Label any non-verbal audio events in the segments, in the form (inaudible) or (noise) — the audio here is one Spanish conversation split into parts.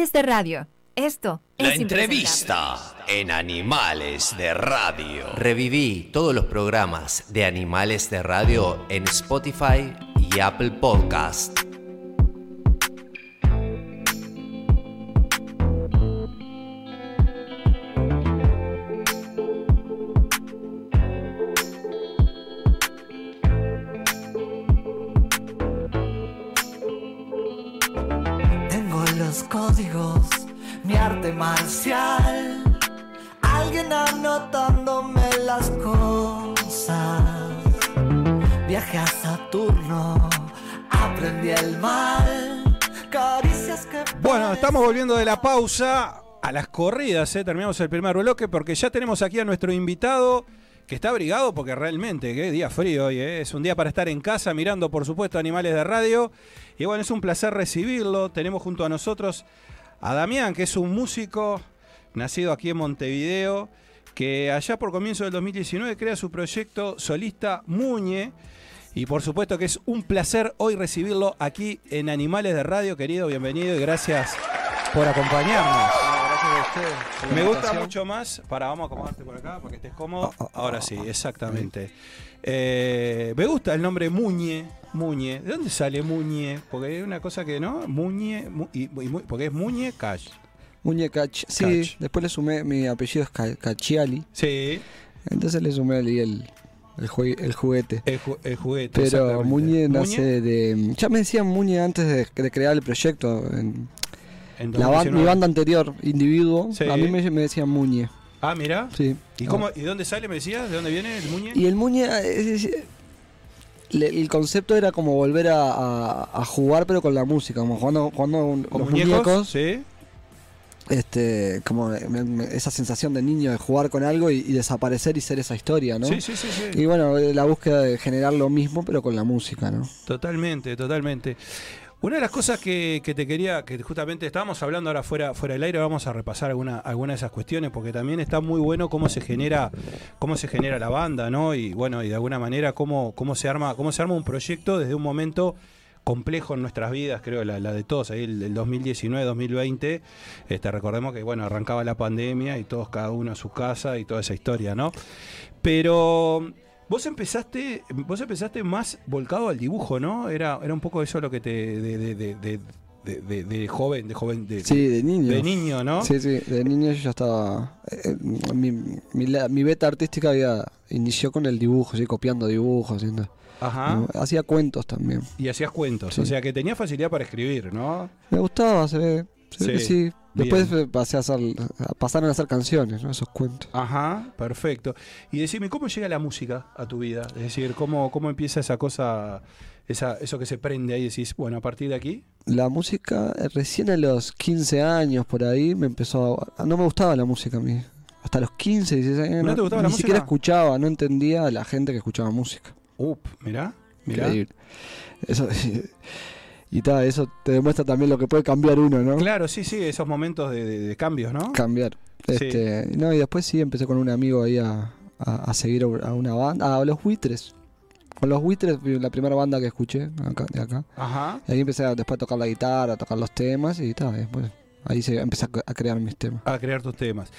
de radio. Esto La es entrevista en Animales de Radio. Reviví todos los programas de Animales de Radio en Spotify y Apple Podcast. Volviendo de la pausa a las corridas, ¿eh? terminamos el primer bloque porque ya tenemos aquí a nuestro invitado que está abrigado porque realmente, qué día frío hoy, ¿eh? es un día para estar en casa mirando por supuesto animales de radio y bueno, es un placer recibirlo, tenemos junto a nosotros a Damián, que es un músico nacido aquí en Montevideo, que allá por comienzo del 2019 crea su proyecto solista Muñe. Y por supuesto que es un placer hoy recibirlo aquí en Animales de Radio, querido, bienvenido y gracias por acompañarnos. Me gusta mucho más, para vamos a acomodarte por acá para que estés cómodo. Ahora sí, exactamente. Eh, me gusta el nombre Muñe, Muñe. ¿De dónde sale Muñe? Porque es una cosa que no, Muñe, mu- y- y porque es Muñe Cash. Sí, Cach. después le sumé, mi apellido es Ca- Cacciali. Sí, Entonces le sumé ahí el, el, jue- el juguete. el, ju- el juguete. Pero. Muñe nace de. Ya me decían Muñe antes de, de crear el proyecto. En En la ban- 2019. mi banda anterior, Individuo, Sí. a mí me, me decían Muñe. Ah, mira. Sí. ¿Y, cómo, ¿Y dónde sale, me decías? ¿De dónde viene el Muñe? Y el Muñe. es- es- le- el concepto era como volver a, a- a jugar, pero con la música. Como jugando, jugando un- ¿Con los muñecos? muñecos. Sí. este como me- me- esa sensación de niño de jugar con algo y, y desaparecer y ser esa historia, ¿no? sí, sí, sí, sí. Y bueno, eh, la búsqueda de generar lo mismo pero con la música, ¿no? Totalmente, totalmente. Una de las cosas que, te quería, que justamente estábamos hablando ahora fuera, fuera del aire, vamos a repasar alguna, alguna de esas cuestiones, porque también está muy bueno cómo se genera, cómo se genera la banda, ¿no? Y bueno, y de alguna manera cómo, cómo se arma, cómo se arma un proyecto desde un momento complejo en nuestras vidas, creo, la, de todos, ahí el, el 2019-2020, este, recordemos que bueno, arrancaba la pandemia y todos cada uno a su casa y toda esa historia, ¿no? Pero vos empezaste, vos empezaste más volcado al dibujo, ¿no? Era, era un poco eso lo que te de, de, de, de, joven, de joven, de, Sí, de niño. de niño, ¿no? Sí, sí, de niño yo ya estaba... eh, mi, mi, la- mi beta artística había inició con el dibujo, sí, copiando dibujos, haciendo... Ajá. ¿no? Hacía cuentos también. Y hacías cuentos, Sí. o sea que tenía facilidad para escribir, ¿no? Me gustaba, se ve. Sí, sí. Después pasé a hacer, pasaron a hacer canciones, ¿no? Esos cuentos. Ajá, perfecto. Y decime, ¿cómo llega la música a tu vida? Es decir, ¿cómo, cómo empieza esa cosa, esa, eso que se prende ahí y decís, bueno, a partir de aquí? La música, eh, recién a los 15 años por ahí, me empezó a... No me gustaba la música a mí. Hasta los 15, 16 años. ¿No te gustaba ni la siquiera música? escuchaba, no entendía a la gente que escuchaba música. Up, mirá, mirá. Increíble. Eso, (laughs) y tal, eso te demuestra también lo que puede cambiar uno, ¿no? Claro, sí, sí, esos momentos de, de- de cambios, ¿no? Cambiar. Sí. Este, no, y después sí empecé con un amigo ahí a, a- a seguir a una banda, a los buitres. Con los buitres la primera banda que escuché acá, de acá. Ajá. Y ahí empecé a, después a tocar la guitarra, a tocar los temas y tal, después ahí se, empecé a, crear mis temas. a crear tus temas.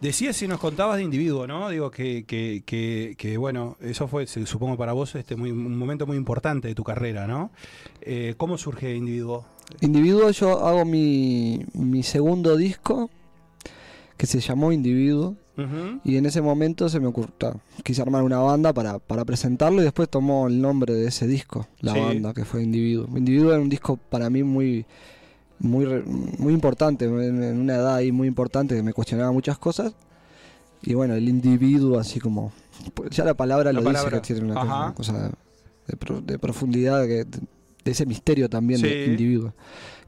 Decías si nos contabas de individuo, ¿no? Digo que, que, que, que, bueno, eso fue, supongo para vos, este muy, un momento muy importante de tu carrera, ¿no? Eh, ¿Cómo surge individuo? Individuo, yo hago mi, mi segundo disco que se llamó Individuo. Y en ese momento se me ocurrió, quise armar una banda para, para presentarlo y después tomó el nombre de ese disco, la Sí. banda, que fue Individuo. Individuo era un disco para mí muy, muy, muy importante, en, una edad ahí muy importante que me cuestionaba muchas cosas. Y bueno, el individuo así como, pues ya la palabra La lo palabra. dice que tiene una cosa, una cosa de, de profundidad, que, de ese misterio también Sí. de individuo.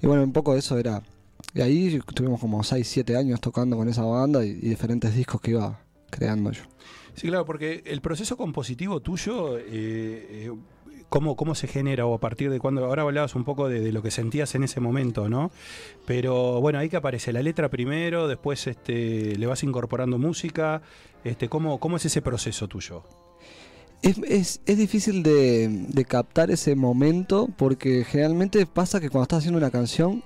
Y bueno, un poco eso era... Y ahí estuvimos como 6, 7 años tocando con esa banda y, y diferentes discos que iba creando yo. Sí, claro, porque el proceso compositivo tuyo, eh, eh, ¿cómo, ¿cómo se genera o a partir de cuando? Ahora hablabas un poco de, lo que sentías en ese momento, ¿no? Pero bueno, ahí que aparece la letra primero, después este, le vas incorporando música. Este, ¿cómo, ¿Cómo es ese proceso tuyo? Es, es, es difícil de captar ese momento porque generalmente pasa que cuando estás haciendo una canción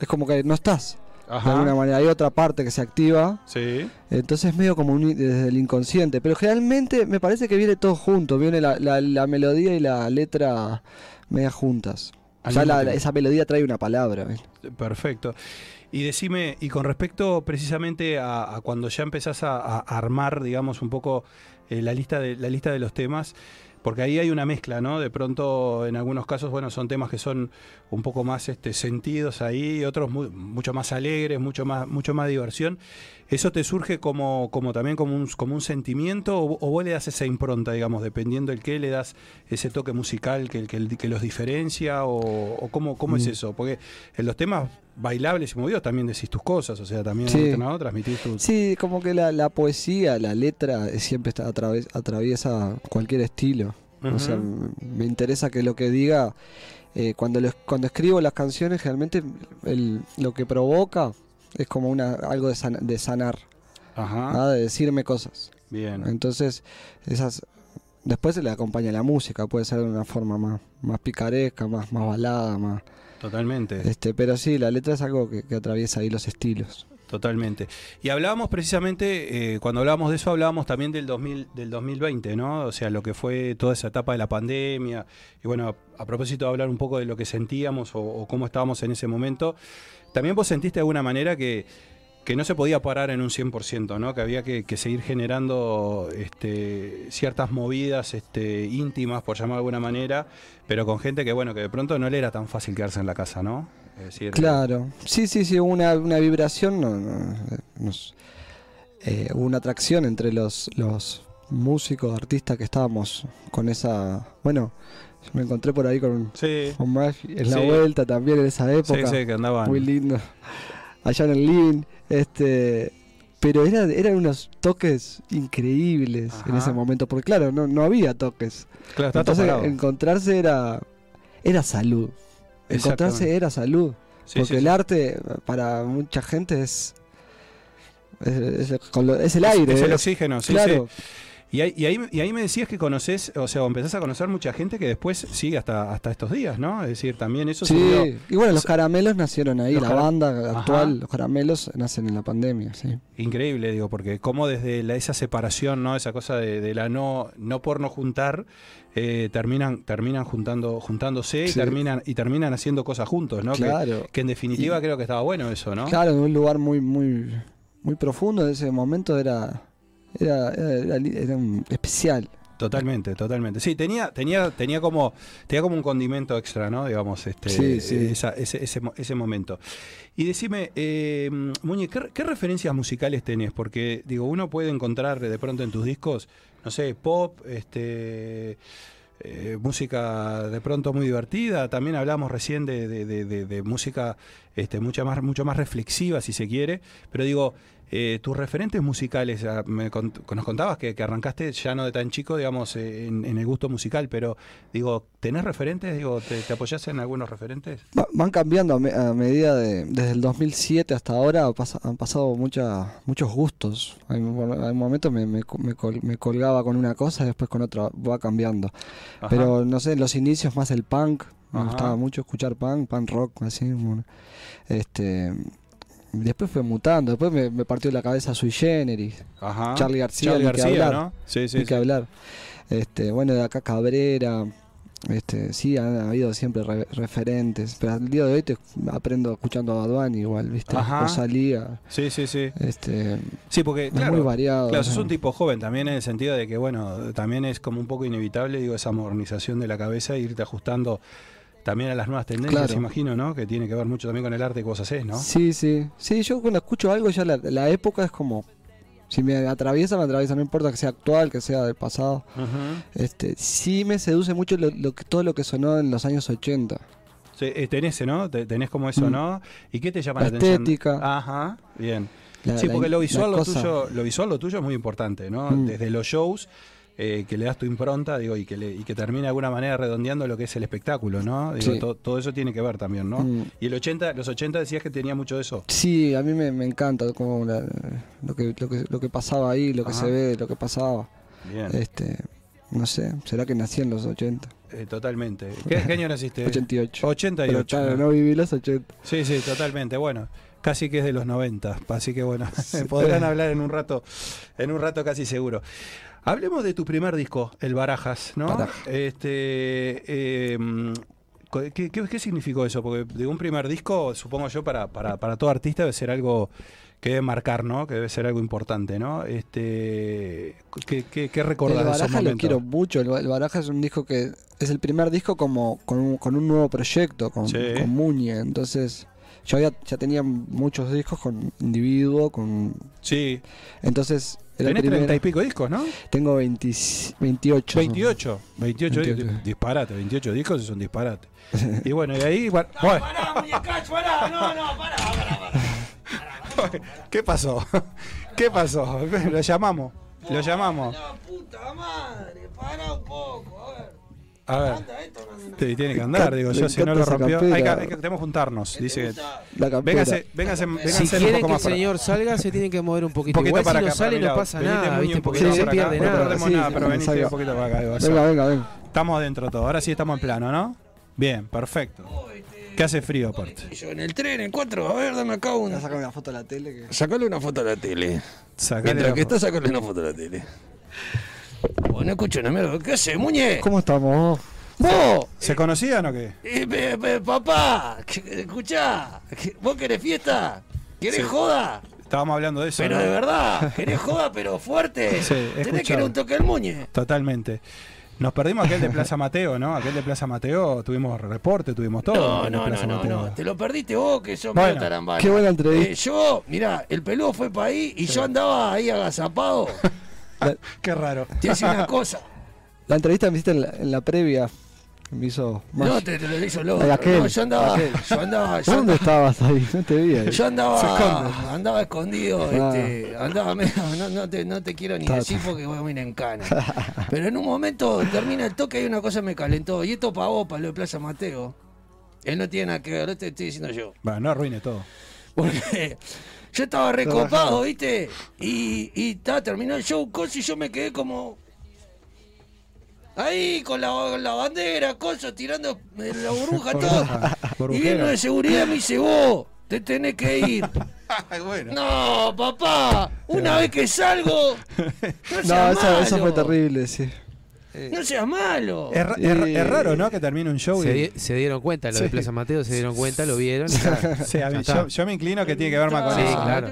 es como que no estás. De alguna manera hay otra parte que se activa. Sí. Entonces es medio como un- desde el inconsciente. Pero generalmente me parece que viene todo junto. Viene la, la- la melodía y la letra media juntas. Ya mismo la- esa melodía trae una palabra. Perfecto. Y decime, y con respecto precisamente a, a cuando ya empezás a, a armar, digamos, un poco eh, la, lista de, la lista de los temas, porque ahí hay una mezcla, ¿no? De pronto, en algunos casos, bueno, son temas que son un poco más este, sentidos ahí, otros mu- mucho más alegres, mucho más, mucho más diversión. ¿Eso te surge como, como también como un, como un sentimiento o, o vos le das esa impronta, digamos, dependiendo el qué, le das ese toque musical que, que, que los diferencia o, o cómo, cómo es Mm. eso? Porque en los temas bailables y movidos también decís tus cosas, o sea, también Sí. transmitís tus... Sí, como que la, la poesía, la letra eh, siempre está atraves- atraviesa cualquier estilo. O sea, me interesa que lo que diga, eh, cuando, lo- cuando escribo las canciones, realmente el- lo que provoca es como una algo de, san- de sanar, Ajá, de decirme cosas. bien. Entonces, esas después se le acompaña la música, puede ser de una forma más, más picaresca, más, más balada, más Totalmente, este, pero sí, la letra es algo que, que atraviesa ahí los estilos. totalmente. Y hablábamos precisamente, eh, cuando hablábamos de eso, hablábamos también del, 2000, del 2020, ¿no? O sea, lo que fue toda esa etapa de la pandemia. Y bueno, a, a propósito de hablar un poco de lo que sentíamos o, o cómo estábamos en ese momento, también vos sentiste de alguna manera que, que no se podía parar en un 100%, ¿no? Que había que, que seguir generando este, ciertas movidas este, íntimas, por llamar de alguna manera, pero con gente que, bueno, que de pronto no le era tan fácil quedarse en la casa, ¿no? Es decir, Claro, sí, sí, sí, hubo una, una vibración, no, no, nos- eh, hubo una atracción entre los, los músicos, artistas que estábamos con esa... Bueno, yo me encontré por ahí con, Sí, con Murphy en la Sí. vuelta también en esa sí, época. sí, que andaban. Muy lindo. Allá en el living. Este, pero era, eran unos toques increíbles en ese momento, porque claro, no, no había toques. Claro, Entonces encontrarse era, era salud. Encontrarse era salud. Sí, porque sí, el sí. arte para mucha gente es es, el aire. Es, el oxígeno, sí, claro, sí. Y ahí, y, ahí, y ahí me decías que conoces, o sea, empezás a conocer mucha gente que después sigue hasta, hasta estos días, ¿no? Es decir, también eso sí. Y bueno, los caramelos nacieron ahí. La banda Ajá. actual, los caramelos, nacen en la pandemia, sí. Increíble, digo, porque como desde la- esa separación, ¿no? Esa cosa de, de la no, no por no juntar, eh, terminan, terminan juntando, juntándose y terminan, y terminan haciendo cosas juntos, ¿no? Claro. Que, en definitiva creo que estaba bueno eso, ¿no? Claro, en un lugar muy, muy, muy profundo de ese momento era, era, era, un especial. Totalmente, totalmente. Sí, tenía, tenía, tenía como, tenía como un condimento extra, ¿no? Digamos, este, Sí, sí. esa- ese, ese, ese momento. Y decime, eh, Muñe, ¿qué, qué referencias musicales tenés? Porque, digo, uno puede encontrar de pronto en tus discos, no sé, pop, este. eh, música de pronto muy divertida, también hablamos recién de, de- de- de- de música este, mucha más, mucho más reflexiva, si se quiere, pero digo, eh, tus referentes musicales, ah, me cont- nos contabas que, que arrancaste ya no de tan chico, digamos, eh, en, en el gusto musical, pero digo, ¿tenés referentes? Digo, ¿te, te apoyás en algunos referentes? Va- Van cambiando a, me- a medida de, desde el 2007 hasta ahora, han pasado mucha, muchos gustos. Hay, hay momentos me, me, co- me col- me colgaba con una cosa, después con otra, va cambiando. Ajá. Pero no sé, en los inicios más el punk, me Ajá. gustaba mucho escuchar punk, punk rock, así. bueno. Este, después fue mutando, después me, me partió la cabeza Sui Generis, Ajá. Charlie García, Charlie que hablar. ¿no? Sí, sí, que hablar. Este, bueno, de acá Cabrera, este, sí, han habido siempre re- referentes, pero al día de hoy te aprendo escuchando a Bad Bunny igual, ¿viste? Ajá. Rosalía, Sí, sí, sí. este, Sí, porque, es claro, muy variado. Claro, o sos un tipo joven también en el sentido de que, bueno, también es como un poco inevitable, digo, esa modernización de la cabeza e irte ajustando también a las nuevas tendencias, Claro. imagino, ¿no? Que tiene que ver mucho también con el arte que vos hacés, ¿no? Sí, sí. Sí, yo cuando escucho algo ya la, la época es como... Si me atraviesa, me atraviesa, no importa que sea actual, que sea del pasado. Este, sí me seduce mucho lo, lo todo lo que sonó en los años 80. Sí, eh, tenés, ¿no? Te- Tenés como eso, Mm. ¿no? ¿Y qué te llama La la, atención? estética. Ajá, bien. La- sí, porque lo visual, lo cosa- tuyo, lo visual, lo tuyo es muy importante, ¿no? Mm. Desde los shows, eh, que le das tu impronta, digo, y que, le, y que termina de alguna manera redondeando lo que es el espectáculo, ¿no? Digo, Sí. to- todo eso tiene que ver también, ¿no? Mm. Y el 80, los 80 decías que tenía mucho de eso. Sí, a mí me, me encanta como la- lo, que, lo, que, lo que pasaba ahí, lo que se ve, lo que pasaba. Bien. Este, no sé, será que nací en los 80. Eh, totalmente. ¿Qué, qué año naciste? (laughs) 88. 88. Pero claro, no viví los 80. Sí, sí, totalmente. Bueno, casi que es de los 90, así que bueno, (laughs) podrán hablar en un rato, en un rato casi seguro. Hablemos de tu primer disco, El Barajas, ¿no? Este, eh, ¿qué, qué, qué significó eso? Porque de un primer disco, supongo yo, para, para, para todo artista debe ser algo que debe marcar, ¿no? Que debe ser algo importante, ¿no? Este, ¿qué, qué, qué El recordás de esos Baraja lo quiero mucho. El, Ba- el Baraja es un disco que es el primer disco como con un, con un nuevo proyecto, con, Sí. con Muñe. Entonces, yo había- ya tenía muchos discos con individuo, con Sí, entonces el tenés treinta y pico discos, ¿no? Tengo 20 28. 28, 28, 28. discos, disparate, 28 discos es un disparate. (laughs) Y bueno, y ahí, bueno, bueno, Pará, muñecacho, pará, no, no, pará, pará, pará. ¿qué pasó? ¿Qué pasó? Lo llamamos, lo llamamos. La puta madre, pará un poco, a ver. No te tiene que andar, digo yo, si no lo rompió. Hay que, que- tenemos que juntarnos, dice que. La. Véngase, véngase, véngase Si un quieren poco que el para- señor salga, se tienen que mover un poquito. poquito Igual para si acá, no sale no pasa Venite, nada, Muñe, ¿viste? un Porque poquito no se para acá, pierde no nada. perdemos Sí, nada, pero sí, venite salga. un poquito para acá. digo, Venga, venga, venga. Estamos dentro todo, ahora sí estamos en plano, ¿no? Bien, perfecto. ¿Qué hace frío aparte? Yo en el tren, en cuatro, a ver, dame acá una. Sacar una foto a la tele que. Sacale una foto a la tele. Sacale Mientras que está, sacale una foto a la tele. Vos no escucho una mierda. ¿Qué haces, Muñe? ¿Cómo estamos? Vos, ¿Se conocían o qué? eh, papá, escuchá, ¿vos querés fiesta? ¿Querés Sí. joda? Estábamos hablando de eso. Pero ¿no? de verdad, (laughs) ¿querés joda pero fuerte? Sí, Tenés que ir un toque al Muñe. Totalmente. Nos perdimos aquel de Plaza Mateo, ¿no? Aquel de Plaza Mateo, tuvimos reporte, tuvimos todo. No, no, Plaza no, no, Mateo. no, te lo perdiste vos que sos Bueno, medio tarambana. qué buena entrevista. Eh, yo, mirá, el peludo fue para ahí y yo andaba ahí agazapado. (laughs) (laughs) Qué raro. Te decía una cosa. La entrevista me hiciste en la, en la previa me hizo más. No, te, te lo hizo loco. No, yo andaba, aquel. yo andaba, yo ¿Dónde andaba, estabas ahí? No te vi ahí. yo Se andaba, andaba escondido, Ah. este, andaba medio, no, no te, no te quiero ni Está- decir porque voy a ir en cana. Pero en un momento termina el toque y una cosa me calentó. Y esto para vos, para lo de Plaza Mateo. Él no tiene nada que ver, lo te estoy diciendo yo. Bueno, no arruine todo. Porque yo estaba recopado, ¿viste? Y, y ta, terminó el show, cosa, y yo me quedé como. Ahí con la, la bandera, cosa, tirando la burbuja, (laughs) todo. Y viene de seguridad me dice, vos, te tenés que ir. (laughs) bueno. No, papá, una vez que salgo, (laughs) no eso, eso fue terrible, sí. No seas malo. Es, ra- es ra- es raro, ¿no? Que termine un show Se, y. di- se dieron cuenta, lo Sí. de Plaza Mateo, se dieron cuenta, lo vieron. y ya- (laughs) Sí, a mí- ya está. yo, yo me inclino que tiene que ver más con Sí, eso. claro.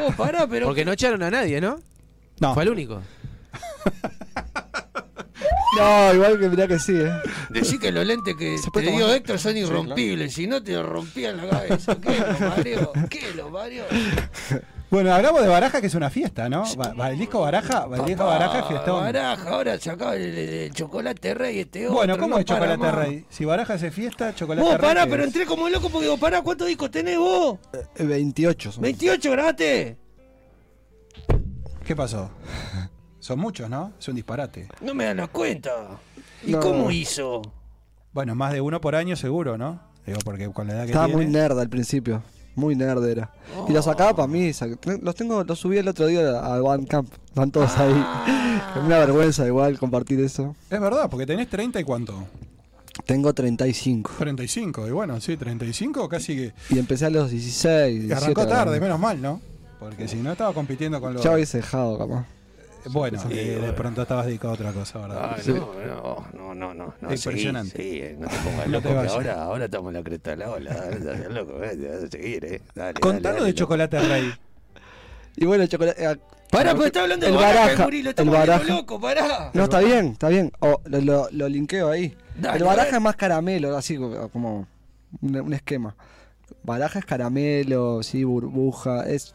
Vos pará, (laughs) pero. Porque no echaron a nadie, ¿no? No, Fue el único. (laughs) No, igual que mirá que sí, ¿eh? Decí que los lentes que ¿Se te dio tomar? Héctor son irrompibles, si no te rompían la cabeza. ¿Qué lo parió? ¿Qué lo parió? Bueno, hablamos de Baraja, que es una fiesta, ¿no? Ba- ba- el disco Baraja, el disco Baraja es fiestón. Baraja, ahora sacaba el, el- el chocolate rey este otro. Bueno, ¿cómo no es Chocolate más. Rey? Si Baraja hace fiesta, Chocolate Vos Rey. pará, ¿qué pero es? entré como loco porque digo, pará, ¿cuántos discos tenés vos? Eh, 28 son. 28, grabate. ¿Qué pasó? Son muchos, ¿no? Es un disparate. No me dan la cuenta. ¿Y No. cómo hizo? Bueno, más de uno por año seguro, ¿no? Digo, porque con la edad que Estaba tiene... muy nerd al principio. Muy nerd era. Y lo sacaba para mí. sac- Los tengo, los subí el otro día al Bandcamp. Están todos ahí. Ah. Es (laughs) una vergüenza igual compartir eso. Es verdad, porque tenés 30 y cuánto? Tengo 35. 35, y bueno, sí, 35 casi que... Y empecé a los 16. que 17, arrancó tarde, ¿verdad? menos mal, ¿no? Porque si no estaba compitiendo con los... Ya hubiese dejado, capaz. Bueno, y de pronto estabas dedicado a otra cosa, ¿verdad? Ah, no, no, no, no, no, no. Impresionante. Sí, sí, eh, no te pongas (laughs) No loco, ahora, ahora estamos en la cresta de la ola. Loco, eh, te vas a seguir, eh. Dale, dale, de. Chocolate Rey. (laughs) Y bueno, chocolate. eh, Pará, porque está hablando de el baraja, baraja, el baraja. loco, pará. No, está bien, está bien. Lo, lo, lo linkeo ahí. Dale, el baraja es más caramelo, así como como un, un esquema. Baraja es caramelo, sí, burbuja, es,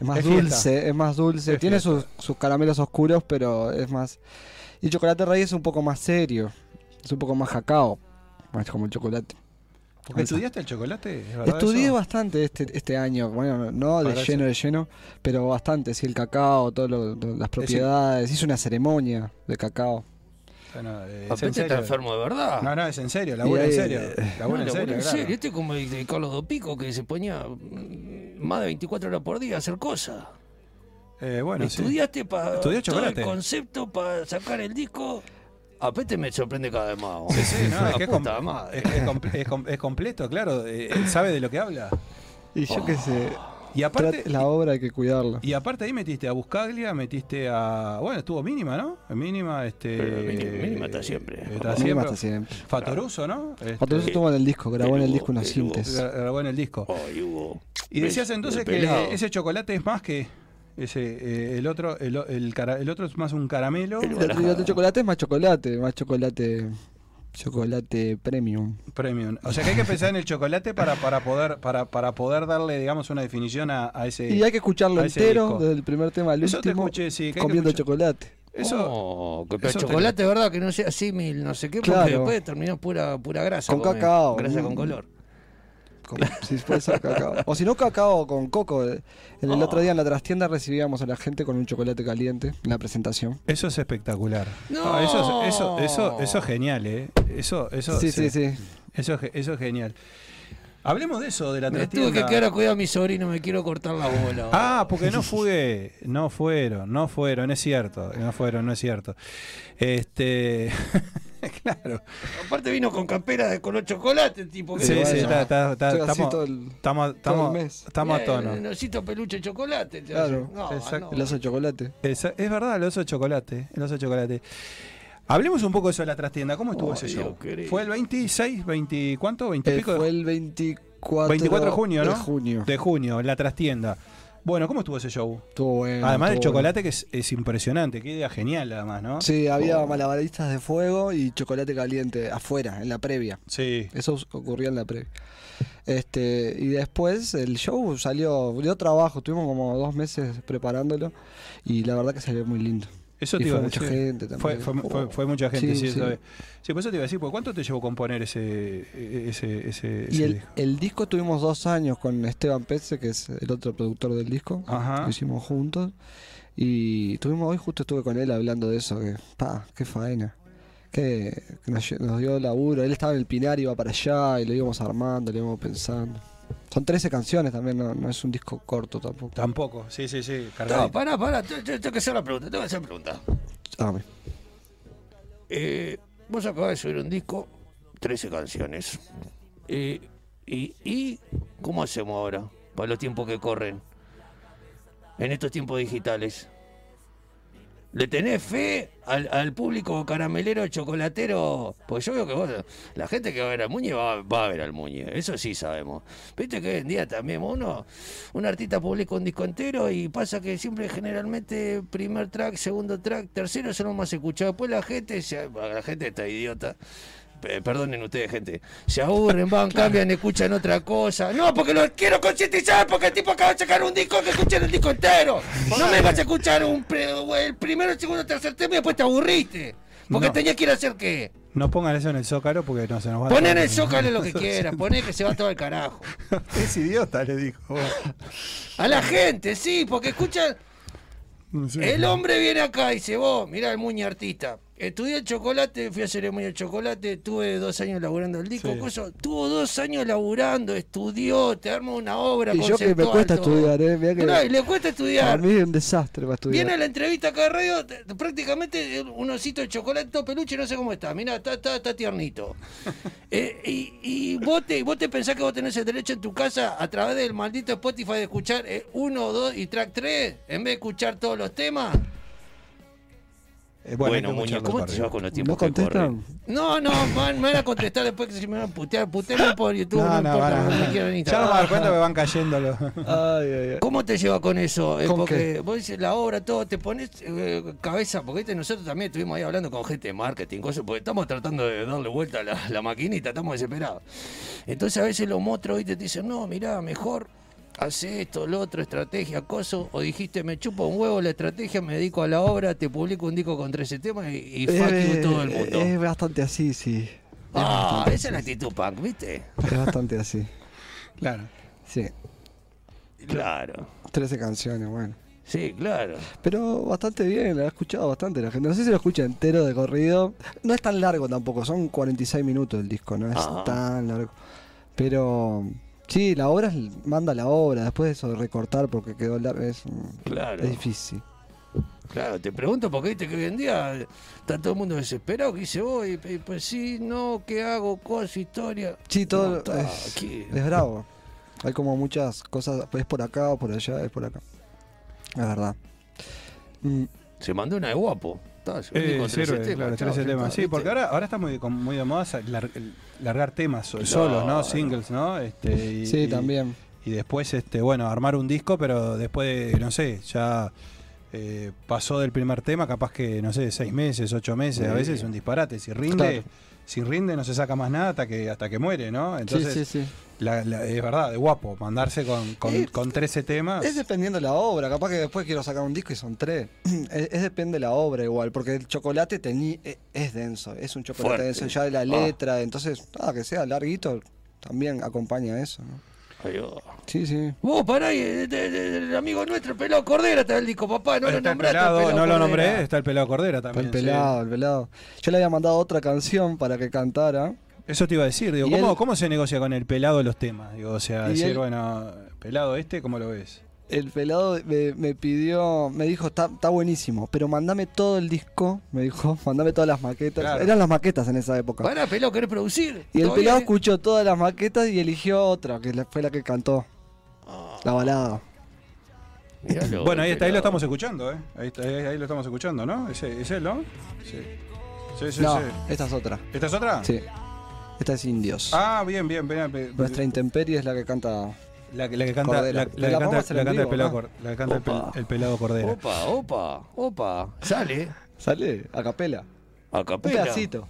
es más Es dulce, fiesta. es más dulce. Es Tiene sus, sus caramelos oscuros, pero es más... Y chocolate rey es un poco más serio, es un poco más jacao, más como el chocolate. ¿Porque estudiaste el chocolate? ¿Es verdad Estudié eso? bastante este, este año, bueno, no de lleno, de lleno, pero bastante, sí, el cacao, todas las propiedades, hice una ceremonia de cacao. Bueno, eh, es en está enfermo de verdad. No, no, es en serio, labura en serio. Labura No, en serio, en claro. serio. Este es como el de Carlos Dopico que se ponía más de 24 horas por día a hacer cosas. Eh, bueno, sí. Estudiaste para todo el concepto para sacar el disco. Apete me sorprende cada vez más. Sí, sí, no, es que com- com- completo, claro. eh, él sabe de lo que habla. Y yo qué sé, Y aparte, la obra hay que cuidarla. y aparte ahí metiste a Buscaglia, metiste a. Bueno, estuvo mínima, ¿no? Mínima, este. Pero Mínima- Mínima está siempre. Está Mínima siempre. siempre. Fatoruso, ¿no? Este, Otro estuvo en el disco, grabó en el disco el cintas. gra- grabó en el disco. Ay, Hugo. Y decías entonces El que ese chocolate es más que. Ese, eh, el otro el, el, cara- el otro es más un caramelo El y otro chocolate es más chocolate, más chocolate, chocolate premium. premium. O sea que hay que pensar en el chocolate para, para poder para, para poder darle, digamos, una definición a, a ese. Y hay que escucharlo entero, disco. desde el primer tema al Eso te último, escuché, sí, que hay que comiendo chocolate. Eso, Oh, pero eso te- chocolate, ¿verdad? Que no sea símil, no sé qué, porque Claro. después terminó pura, pura grasa. Con cacao. Grasa con Mm. color. Si puede ser cacao. O si no, cacao con coco. En el Oh. otro día en la trastienda recibíamos a la gente con un chocolate caliente en la presentación. eso es espectacular. No. Ah, eso, es- eso, eso, eso es genial, ¿eh? Eso, eso, Sí, sí, sí. Eso, es ge- eso es genial. Hablemos de eso, de la Me trastienda. tuve que quedar a cuidar a mi sobrino, me quiero cortar la bola. (laughs) Ah, porque no fue, no fueron, no fueron, es cierto, no fueron, no es cierto. Este, (laughs) claro. Aparte vino con campera de color chocolate, tipo. que Sí, sí, está, está, está- estamos, todo el- estamos, todo estamos, el mes. estamos a tono. Un osito peluche de chocolate. te Claro. El oso de chocolate. Esa- es verdad, el oso de chocolate, el oso de chocolate. Hablemos un poco de eso de la trastienda. ¿Cómo estuvo ese show? ¿Fue el 26, 20, cuánto? ¿20 y Eh, pico? fue el 24, 24 de junio, ¿no? de junio. De junio, en la trastienda. Bueno, ¿cómo estuvo ese show? Estuvo bueno. además estuvo chocolate, que es, es impresionante, qué idea genial, además, ¿no? Sí, había Oh. malabaristas de fuego y chocolate caliente afuera, en la previa. Sí. Eso ocurría en la previa. Este, y después el show salió, dio trabajo, tuvimos como dos meses preparándolo y la verdad que salió muy lindo. Eso Y te iba fue a mucha decir. gente Fue, también. fue, fue- fue mucha gente, sí, Sí, sí. sí. por eso te iba a decir, ¿por cuánto te llevó componer ese, ese, ese, Y ese el, disco? el disco tuvimos dos años con Esteban Peze, que es el otro productor del disco. Ajá. Lo hicimos juntos. Y tuvimos, hoy justo estuve con él hablando de eso, que, pa, qué faena. Que, que nos, nos dio laburo. Él estaba en el Pinar, iba para allá y lo íbamos armando, lo íbamos pensando. Son 13 canciones también, no, no es un disco corto tampoco. Tampoco, sí, sí, sí. No, cargadito. pará, pará, te- tengo que hacer la pregunta, tengo que hacer la pregunta. Dame. Eh, vos acabas de subir un disco, 13 canciones. Eh, y, y cómo hacemos ahora para los tiempos que corren? En estos tiempos digitales. ¿Le tenés fe al, al público caramelero, chocolatero? Pues yo veo que vos, la gente que va a ver al Muñe va, va a ver al Muñe, eso sí sabemos. Viste que hoy en día también uno, un artista publica un disco entero y pasa que siempre generalmente primer track, segundo track, tercero son los más escuchados. Después la gente, la gente está idiota. Pe- Perdonen ustedes, gente. Se aburren, van, cambian, escuchan otra cosa. No, porque lo quiero concientizar, porque el tipo acaba de sacar un disco que escuchen el disco entero. No me vas a escuchar un pre- el primero, el segundo, el tercer tema y después te aburriste. Porque No. tenías que ir a hacer qué. No pongan eso en el zócalo porque no se nos va a... Poner en el zócalo lo que (laughs) quieras, poné que se va todo al carajo. (laughs) es idiota, le dijo. A la gente, sí, porque escuchan. El hombre viene acá y dice, vos, mirá el muñe artista. Estudié el chocolate, fui a ceremonia del chocolate, tuve dos años laburando el disco, Sí. coso, tuvo dos años laburando, estudió, te arma una obra Y yo que me cuesta todo. estudiar, ¿eh? Mirá que y le cuesta estudiar. mí es un desastre para estudiar. Viene a la entrevista acá de radio, te- te- prácticamente un osito de chocolate, todo peluche, no sé cómo está. Mirá, está, está, está tiernito. (laughs) Eh, y y vos, te, vos te pensás que vos tenés el derecho en tu casa a través del maldito Spotify de escuchar eh, uno, dos y track tres, en vez de escuchar todos los temas. Eh, Bueno, escucharlo ¿cómo te llevas con los tiempos ¿No que contestan? corren? No, no, van- me van a contestar después que se me van a putear. Putearme por YouTube, (laughs) no, No, no, importa, van Ya no me Instagram. dar cuenta que van (laughs) cayendo los... Ay, ay, ay. ¿Cómo te lleva con eso? Eh, ¿Con porque qué? vos dices la obra, todo, te pones eh, cabeza, porque ¿viste? nosotros también estuvimos ahí hablando con gente de marketing, cosas, porque estamos tratando de darle vuelta a la, la maquinita, estamos desesperados. Entonces a veces los monstruos ¿viste? te dicen, no, mirá, mejor hace esto, lo otro, estrategia, coso, o dijiste, me chupo un huevo la estrategia, me dedico a la obra, te publico un disco con 13 temas y, y fuck Eh, you todo el mundo. Es bastante así, sí. ah, esa es la actitud punk, ¿viste? Es bastante así. Claro. Sí. Claro, 13 canciones, bueno. sí, claro. Pero bastante bien, la he escuchado bastante la gente. No sé si lo escucha entero de corrido. No es tan largo tampoco, son 46 minutos el disco, no es Ah. tan largo. Pero Sí, la obra es- manda la obra, después de eso de recortar porque quedó largo es, Claro. es difícil. Claro, te pregunto porque viste que hoy en día está todo el mundo desesperado. Que dice, voy, pues sí, no, ¿qué hago? Cosa, historia. Sí, todo No, está es, es bravo. Hay como muchas cosas, es por acá o por allá, es por acá. Es verdad. Mm, Se mandó una de guapo. Está, Eh, venía con 13 sirve, temas, claro, chao, 13 ya temas. está, Sí, porque ahora, ahora está muy, con- muy de moda largar temas so- solos, ¿no? Singles, ¿no? Este, y, sí, y- también. Y después, este, bueno, armar un disco, pero después, no sé, ya eh, pasó del primer tema, capaz que, no sé, seis meses, ocho meses, a veces es un disparate. Si rinde, Claro. Si rinde no se saca más nada hasta que, hasta que muere, ¿no? Entonces, sí, sí, sí. la- la- es verdad, de guapo, mandarse con, con, con 13 temas. Es dependiendo de la obra, capaz que después quiero sacar un disco y son tres. (clears throat) es, es depende de la obra igual, porque el chocolate tení- e- es denso, es un chocolate Fuerte. denso ya de la Ah. letra, entonces, nada, que sea larguito, también acompaña eso, ¿no? Sí, sí. Vos, pará, ahí, de- de- de- el amigo nuestro, el pelado Cordera, está el disco, papá. No lo está el nombraste. pelado, pelado no lo Cordera. nombré, está el pelado Cordera también. el sí. pelado, el pelado. Yo le había mandado otra canción para que cantara. Eso te iba a decir, digo, ¿cómo, él- ¿cómo se negocia con el pelado los temas? Digo, o sea, decir, él- bueno, pelado este, ¿cómo lo ves? El pelado me, me pidió, me dijo, está, está buenísimo, pero mandame todo el disco, me dijo, (laughs) mandame todas las maquetas. Claro. Eran las maquetas en esa época. Pará, pelado, ¿querés producir? Y el ¿Todo pelado bien? escuchó todas las maquetas y eligió otra, que fue la que cantó. La balada. Miralo, (laughs) Bueno, ahí está, ahí lo estamos escuchando, ¿eh? Ahí, está, ahí, ahí lo estamos escuchando, ¿no? Ese, es él, ¿no? Sí. Sí, sí, no, sí. esta es otra. ¿Esta es otra? Sí. Esta es Indios. Ah, bien, bien, bien. bien. Nuestra intemperie es la que canta. La, que- la que canta, la, Cordera. la ¿Te que la canta, el pelado, no? Cor- la que canta el, pel- Opa. el pelado Cordera. Opa, opa, opa. Sale. Sale a capela. A Un capela. pedacito.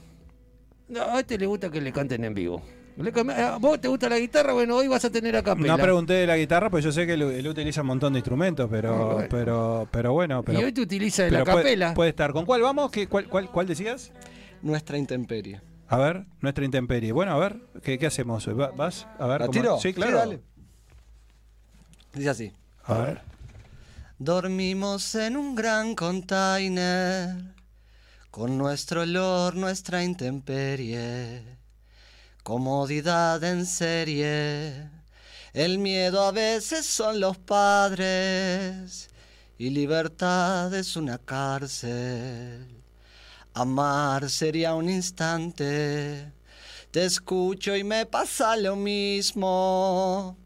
No, a este le gusta que le canten en vivo. Le cam- ¿A vos te gusta la guitarra? Bueno, hoy vas a tener a capela. No pregunté de la guitarra, pues yo sé que él, él utiliza un montón de instrumentos, pero, Ah, bueno. pero, pero bueno, pero, y hoy te utiliza de la puede, capela. puede estar. ¿Con cuál vamos? ¿Qué, cuál, cuál, ¿Cuál decías? Nuestra intemperie. A ver, nuestra intemperie. Bueno, a ver, ¿qué, qué hacemos? Va- ¿Vas? A ver, ¿La ¿cómo- tiro? Sí, claro. dale. Dice así. A ver. Dormimos en un gran container, con nuestro olor, nuestra intemperie, comodidad en serie. El miedo a veces son los padres y libertad es una cárcel. Amar sería un instante, te escucho y me pasa lo mismo.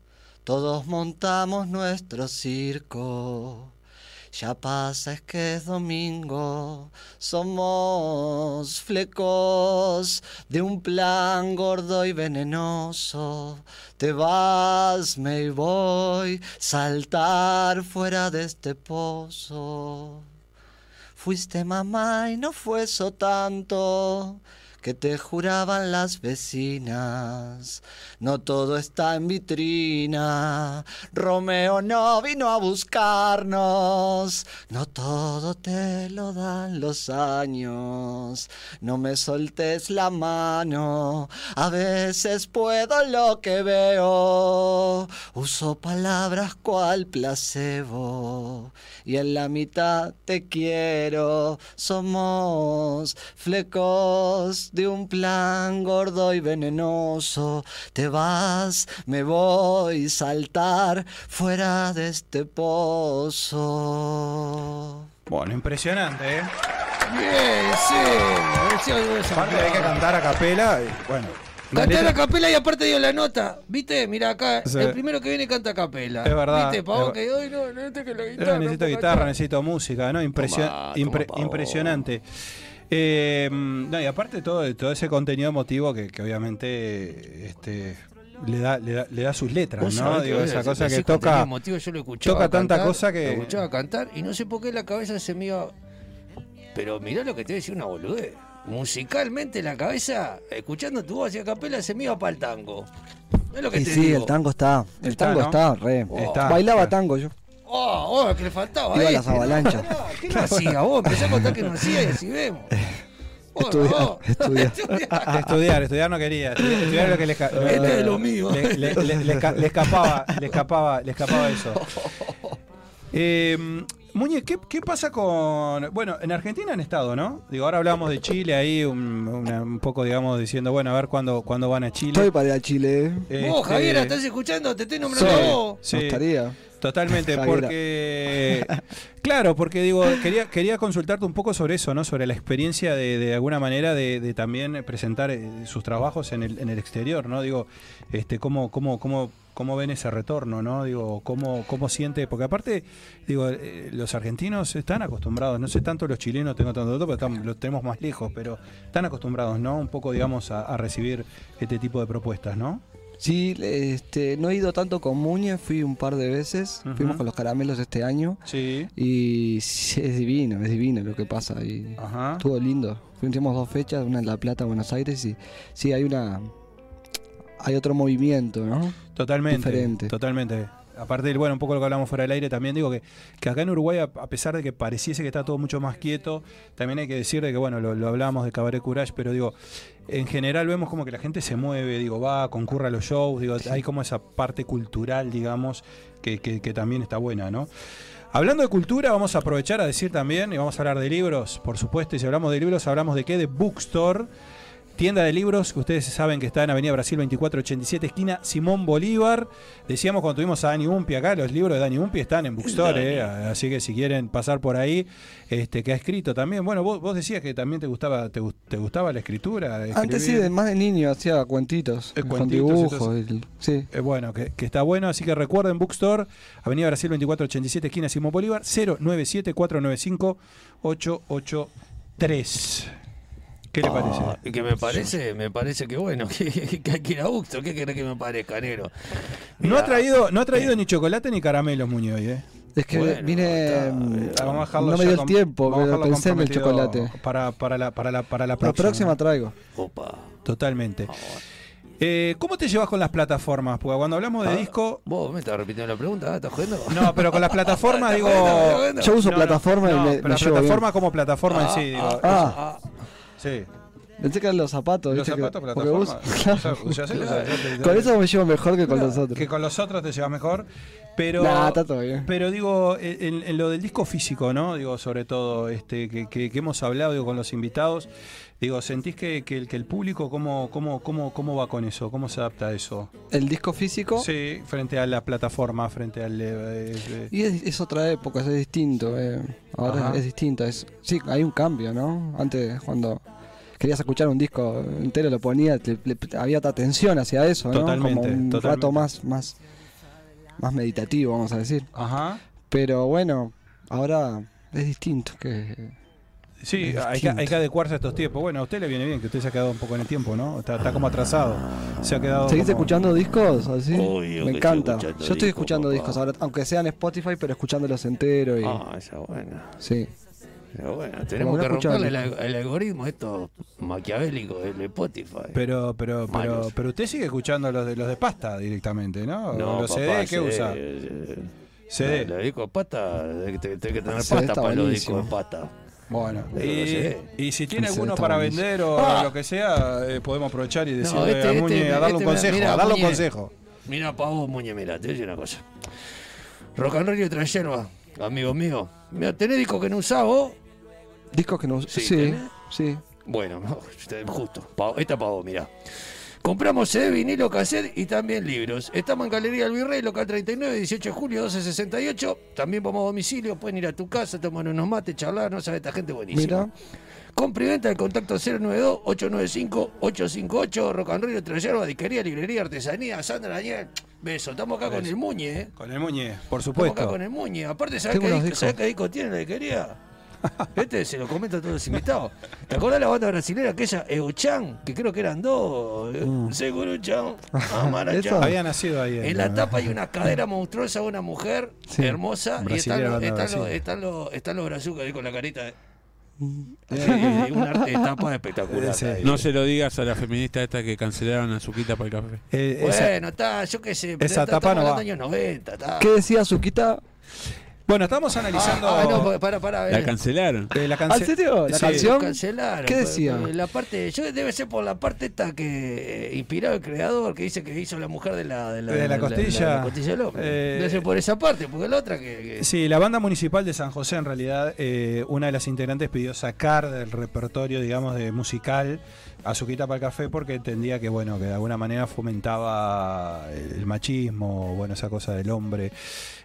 Todos montamos nuestro circo. Ya pasa, es que es domingo. Somos flecos de un plan gordo y venenoso. Te vas, me voy, saltar fuera de este pozo. Fuiste mamá y no fue eso tanto que te juraban las vecinas. No todo está en vitrina. Romeo no vino a buscarnos. No todo te lo dan los años. No me soltes la mano. A veces puedo lo que veo. Uso palabras cual placebo. Y en la mitad te quiero. Somos flecos de un plan gordo y venenoso. Te vas, me voy, saltar fuera de este pozo. Bueno, impresionante, ¿eh? Bien, sí. Aparte hay que cantar a capela. y, Bueno, Cantar a capela y aparte dio la nota. ¿Viste? Mira acá, Sí. el primero que viene canta a capela. Es verdad, ¿Viste? Pa' vos es que hoy no, no necesito guitarra. necesito guitarra, música, ¿no? Impresio- Toma, toma impre- pa' vos. Eh, no, y aparte todo, todo ese contenido emotivo que, que obviamente este, le, da, le, da, le da sus letras, ¿no? Digo, esa cosa ese que toca. emotivo yo lo escuchaba toca tanta cantar, cosa que- Lo escuchaba cantar y no sé por qué la cabeza se me iba. Pero mirá lo que te a decir una boludez. Musicalmente la cabeza, escuchando tu voz hacia capela, se me iba para el tango. Es lo que Y te sí, digo. el tango está. El Está, tango ¿no? está, re. Está, Bailaba está. tango yo. Oh, oh, que le faltaba. Iba a este, las avalanchas. ¿no? ¿Qué no hacía vos? Empecé a contar que no hacía y así vemos. (laughs) Vos, Estudiar, no. estudiar. Estudiar, estudiar no quería. Estudiar, estudiar lo que le, esca- le- Esto le- es lo mío. Le, le- le- le escapaba, le escapaba, le escapaba eso. (laughs) Eh, Muñe, ¿qué, qué pasa con. Bueno, en Argentina han estado, ¿no? Digo, ahora hablamos de Chile ahí, un, una- un poco, digamos, diciendo, bueno, a ver cuándo, cuándo van a Chile. Estoy para ir a Chile. Este, Vos, Javier, ¿estás escuchando? Te estoy nombrando Sí. vos. Sí. Me gustaría. Totalmente, Javiera. porque. Claro, porque digo, quería, quería consultarte un poco sobre eso, ¿no? Sobre la experiencia de, de alguna manera de, de también presentar eh, sus trabajos en el, en el exterior, ¿no? Digo, este, cómo, cómo, cómo, cómo ven ese retorno, ¿no? Digo, cómo, cómo siente, porque aparte, digo, eh, los argentinos están acostumbrados, no sé tanto los chilenos, tengo tanto dato, porque están- los tenemos más lejos, pero están acostumbrados, ¿no? Un poco, digamos, a, a recibir este tipo de propuestas, ¿no? Sí, este, no he ido tanto con Muñe, fui un par de veces. Fuimos con los caramelos este año. Sí. Y es divino, es divino lo que pasa. Y Ajá. estuvo lindo. Fuimos dos fechas, una en La Plata, Buenos Aires. Y sí, hay una. Hay otro movimiento, ¿no? Totalmente. Diferente. Totalmente. Aparte, del- bueno, un poco lo que hablamos fuera del aire, también digo que, que acá en Uruguay, a, a pesar de que pareciese que está todo mucho más quieto, también hay que decir de que, bueno, lo, lo hablábamos de Cabaret Courage, pero digo, en general vemos como que la gente se mueve, digo, va, concurre a los shows, digo, hay como esa parte cultural, digamos, que, que- que también está buena, ¿no? Hablando de cultura, vamos a aprovechar a decir también, y vamos a hablar de libros, por supuesto, y si hablamos de libros, hablamos de qué, de Bookstore. Tienda de libros, que ustedes saben que está en Avenida Brasil 2487, esquina Simón Bolívar. Decíamos cuando tuvimos a Dani Umpi acá, los libros de Dani Umpi están en Bookstore, eh, así que si quieren pasar por ahí, este que ha escrito también. Bueno, vos, vos decías que también te gustaba te, te gustaba la escritura. Antes sí, de, más de niño hacía cuentitos. Eh, con cuentitos, dibujos. y- sí. Eh, bueno, que, que está bueno, así que recuerden Bookstore, Avenida Brasil 2487, esquina Simón Bolívar, 097-495-883. ¿Qué le parece? Ah, y que me parece, me parece que bueno, (laughs) que, que hay que ir a Buxto. ¿Qué querés que me parezca, negro? No ha traído, no ha traído ni chocolate ni caramelos, Muñoz, hoy, ¿eh? Es que Bueno, vine. está, mm, eh, Vamos a no me dio el tiempo, pero pensé en el chocolate. Para, para, la, para, la, para la La próxima. próxima traigo. Opa. Totalmente. Eh, ¿Cómo te llevas con las plataformas? Porque cuando hablamos de Ah, disco. ¿Vos me estás repitiendo la pregunta? ¿Ah, ¿Estás jodiendo? No, pero con las (laughs) plataformas ¿Estás digo. Yo uso No, plataforma no, y me, pero me la llevo plataforma bien. como plataforma en sí, digo. ah, Ah. ah, Sí. Pensé que eran los zapatos. Los plataforma. Con eso me llevo mejor que con los otros. Que con los otros te llevas mejor. Pero. Nah, está todo bien. Pero digo, en, en lo del disco físico, ¿no? Digo, sobre todo, este, que, que- que hemos hablado digo, con los invitados, digo, ¿sentís que, que el, que el público cómo, cómo, cómo, cómo va con eso? ¿Cómo se adapta a eso? El disco físico. Sí, frente a la plataforma, frente al... eh, eh, Y es, es otra época, es distinto. eh. Ahora Ajá. es distinto. Es, sí, hay un cambio, ¿no? Antes, cuando querías escuchar un disco entero, lo ponías, te- le- había otra atención hacia eso, ¿no? Totalmente, Como un totalmente. rato más, más, más meditativo, vamos a decir. Ajá. Pero bueno, ahora es distinto. que Sí, hay que, hay que adecuarse a estos tiempos. Bueno, a usted le viene bien que usted se ha quedado un poco en el tiempo, ¿no? Está, está como atrasado. Se ha quedado. ¿Seguís como- escuchando discos así? Obvio Me encanta. Yo estoy discos, escuchando papá. discos ahora, aunque sean Spotify, pero escuchándolos enteros y Ah, esa buena. sí. Esa buena. Tenemos no que romperle el, algoritmo esto maquiavélico del Spotify. Pero, pero, pero, Malos. pero usted sigue escuchando los de los de pasta directamente, ¿no? no, los papá, CD, ¿qué usa? eh, CD. Los discos de pasta, hay que, hay que tener pasta para los discos de pasta. Bueno, y, si tiene alguno para vender o Ah. lo que sea, eh, podemos aprovechar y decirle este- a este Muñe a darle este un consejo, mira, a darle un Muñe. consejo. Mira, pa' vos, Muñe, mira, te voy a decir una cosa. Rock and roll y yerba, amigo mío. Mira, ¿tenés discos que no usás vos? Discos que no. Sí, Sí, sí. Bueno, no, (laughs) este, justo. Pa- esta para vos, mirá. Compramos CD, vinilo, cassette y también libros. Estamos en Galería El Virrey, local 39, 18 de julio, 1268. También vamos a domicilio, pueden ir a tu casa, tomar unos mates, charlar, no sabe, esta gente buenísima. Mira. Compra y venta contacto 092-895-858, Rock and Roll, yerba, disquería, librería, artesanía, Sandra Daniel. Beso, estamos acá con el Muñe, ¿eh? Con el Muñe, por Estamos acá supuesto. con el Muñe. Aparte, ¿sabes Tengo qué, disco. ¿sabés qué disco tiene la disquería? Este se lo comento a todos los invitados. ¿Te acordás la banda brasileña aquella Euchan? Que creo que eran dos. eh, Mm. Seguro Chan. (laughs) Había nacido ahí. En la tapa hay una cadera monstruosa de una mujer Sí. hermosa y están Brasilera, los, banda están, los, Brasil. están, los, están los brazucas ahí con la carita. de- Mm. Sí, una arte- tapa espectacular. Sí. No se lo digas a la feminista esta que cancelaron a Suquita por el café. Eh, Bueno, está, yo qué sé. pero esa está- tapa estamos no va. años 90. está. ¿Qué decía Suquita? Bueno, estamos analizando. Ah, no, pará, pará. La cancelaron. eh, la ¿Ah, cance- ¿En serio? ¿La Sí. canción? Cancelaron. ¿Qué pues, decía? pues, La parte, yo debe ser por la parte esta que eh, inspiró el creador, que dice que hizo la mujer de la, de la, De la costilla. la costilla del hombre. Eh, debe ser por esa parte, porque la otra que. que- Sí, la banda municipal de San José, en realidad, eh, una de las integrantes pidió sacar del repertorio, digamos, de musical Azuquita para el café porque entendía que, bueno, que de alguna manera fomentaba el machismo, bueno, esa cosa del hombre.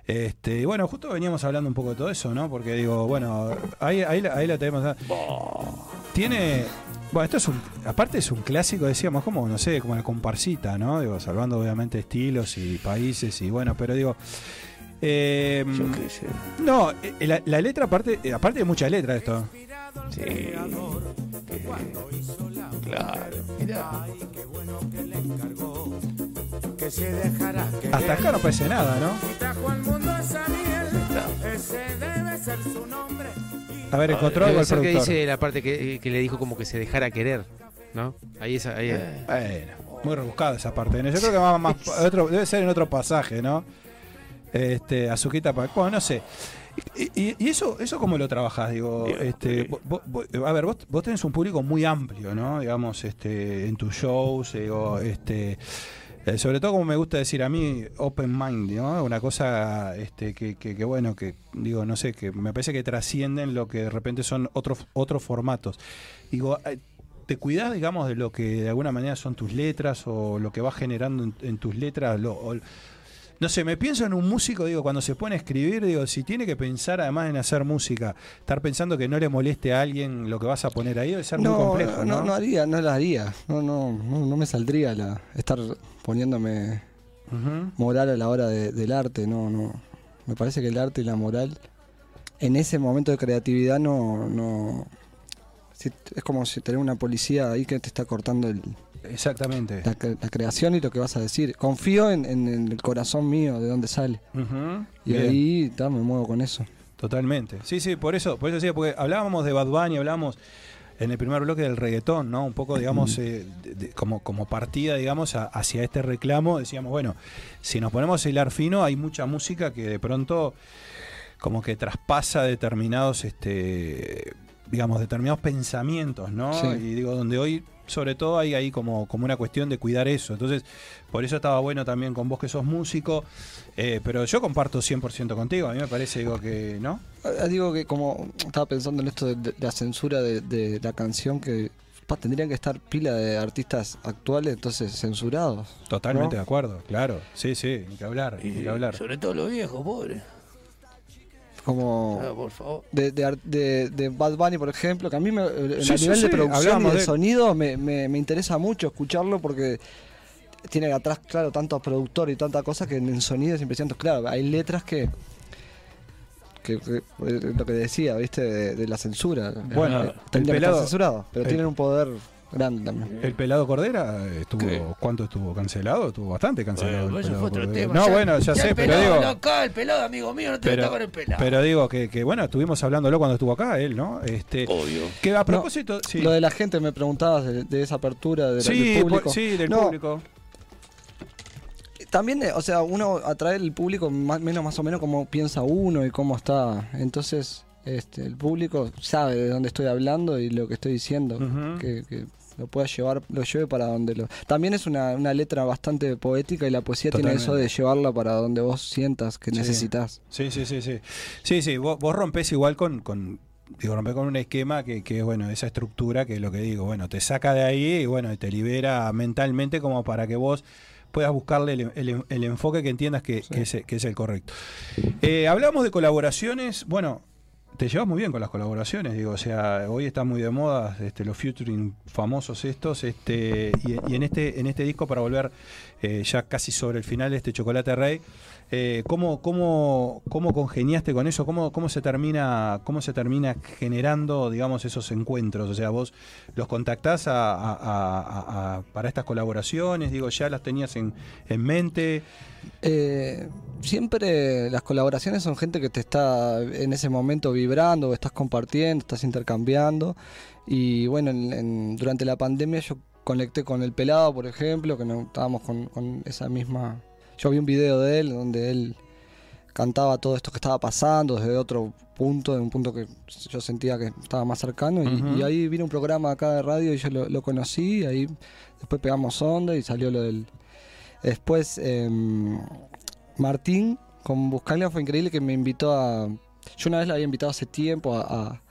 Este, y bueno, justo veníamos hablando un poco de todo eso, ¿no? Porque digo, bueno, ahí, ahí, la- ahí la tenemos. Tiene. Bueno, esto es un. Aparte es un clásico, decíamos, como, no sé, como la comparsita, ¿no? Digo, salvando obviamente estilos y países y bueno, pero digo. eh, yo qué sé. no, eh, la, la letra, aparte, eh, aparte de mucha letra esto. Sí. Eh, claro. Mirá. Hasta acá no parece nada, ¿no? A ver, encontró algo Debe el ser que productor. dice la parte que, que le dijo como que se dejara querer, ¿no? Ahí esa, ahí. Bueno, muy rebuscada esa parte. ¿no? Yo creo que va más (laughs) otro, debe ser en otro pasaje, ¿no? Este, Azuquita para. Bueno, no sé. Y, y- eso, eso cómo lo trabajás, digo, este, vo- vo- vo- a ver, vos, vos tenés un público muy amplio, ¿no? Digamos, este, en tus shows, digo, este, eh, sobre todo como me gusta decir a mí, open mind, ¿no? Una cosa, este, que, que, que bueno, que digo, no sé, que me parece que trascienden lo que de repente son otros, otros formatos. Digo, eh, ¿te cuidás, digamos, de lo que de alguna manera son tus letras o lo que vas generando en, en tus letras? Lo, o- no sé, me pienso en un músico, digo, cuando se pone a escribir, digo, si tiene que pensar además en hacer música, estar pensando que no le moleste a alguien lo que vas a poner ahí, debe ser muy No, complejo, ¿no? no, no haría, no la haría. No, no, no, no me saldría la, estar poniéndome moral a la hora de- del arte. No, no. Me parece que el arte y la moral en ese momento de creatividad no, no. es como si tener una policía ahí que te está cortando el- Exactamente. la, cre- la creación y lo que vas a decir. Confío en, en el corazón mío, de dónde sale. Y Bien. ahí ta, me muevo con eso. Totalmente. Sí, sí, por eso, por eso decía, porque hablábamos de Bad Bunny, hablábamos en el primer bloque del reggaetón, ¿no? Un poco, digamos, eh, de- de- como, como partida, digamos, a- hacia este reclamo, decíamos, bueno, si nos ponemos a hilar fino, hay mucha música que de pronto como que traspasa determinados, este, digamos, determinados pensamientos, ¿no? Sí. Y digo, donde hoy, sobre todo, hay ahí como, como una cuestión de cuidar eso. Entonces, por eso estaba bueno también con vos que sos músico, eh, pero yo comparto 100% contigo, a mí me parece, digo, que, ¿no? Ah, Digo que como estaba pensando en esto de, de la censura de, de la canción que pa, tendrían que estar pila de artistas actuales entonces censurados. Totalmente ¿no? de acuerdo, claro. Sí, sí, ni que hablar, ni que hablar. sobre todo los viejos, pobre. Como Ah, por favor. de, de, de- de Bad Bunny, por ejemplo, que a mí me, eh, Sí, a sí, nivel sí, de producción y hablábamos de de- sonido me, me- me interesa mucho escucharlo porque tiene atrás, claro, tanto productor y tanta cosa que en sonido es impresionante. Claro, hay letras que... que, que- eh, lo que decía, ¿viste? De, de la censura. Bueno, Eh, el tendrían que pelado- estar censurados, pero el- tienen un poder grande también. El pelado Cordera estuvo, ¿Qué? ¿cuánto estuvo cancelado? Estuvo bastante cancelado. Bueno, el eso fue otro tema. No, Ya- bueno, ya, ya sé, el pero pelado, digo. no, acá, el pelado, amigo mío, no te metas con el pelado. pero digo que, que, bueno, estuvimos hablándolo cuando estuvo acá él, ¿no? Este, Obvio. que a propósito, sí, Lo de la gente me preguntabas de, de esa apertura de la- sí, del por- público. sí, del No, público. También, eh, o sea, uno atrae el público más menos más o menos como piensa uno y cómo está. Entonces, este, el público sabe de dónde estoy hablando y lo que estoy diciendo. Ujú. que, que lo pueda llevar, lo lleve para donde lo. También es una, una letra bastante poética y la poesía tiene eso de llevarla para donde vos sientas que Sí. necesitas. Sí, sí, sí, sí. Sí, sí, vos, vos rompés igual con, con digo, rompés con un esquema que, que, bueno, esa estructura que es lo que digo, bueno, te saca de ahí y bueno, te libera mentalmente como para que vos puedas buscarle el, el- el enfoque que entiendas que, que es, que es el correcto. Eh, hablamos de colaboraciones, bueno, te llevas muy bien con las colaboraciones, digo, o sea, hoy está muy de moda este, los featuring famosos estos, este, y, en este, en este disco para volver eh, ya casi sobre el final este Chocolate Rey, eh, ¿cómo, cómo, ¿cómo congeniaste con eso? ¿Cómo, cómo, se termina, ¿Cómo se termina generando, digamos, esos encuentros? O sea, vos los contactás para estas colaboraciones, digo, ya las tenías en, en mente. Eh, siempre las colaboraciones son gente que te está en ese momento vibrando, estás compartiendo, estás intercambiando. Y bueno, en- en- durante la pandemia yo conecté con el pelado, por ejemplo, que no estábamos con, con esa misma. Yo vi un video de él donde él cantaba todo esto que estaba pasando desde otro punto, de un punto que yo sentía que estaba más cercano. y- ahí vino un programa acá de radio y yo lo, lo conocí. Ahí después pegamos onda y salió lo del. Después em, Martín con Buscalia fue increíble que me invitó a. Yo una vez la había invitado hace tiempo a, a-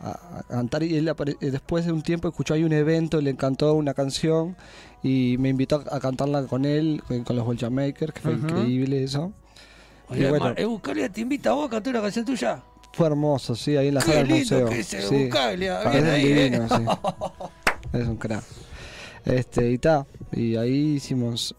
a- a cantar y él apare- eh, después de un tiempo escuchó ahí un evento, le encantó una canción y me invitó a, cantarla con él, con, con los Bolchamakers, que fue increíble eso. Oye, bueno, Mar- eh, Buscalia te invita a vos a cantar una canción tuya. fue hermoso, sí, ahí en la Qué sala del museo. que es el sí. Buscalia, bien ahí, divino, eh. sí. Es un crack. Este, y ta, y ahí hicimos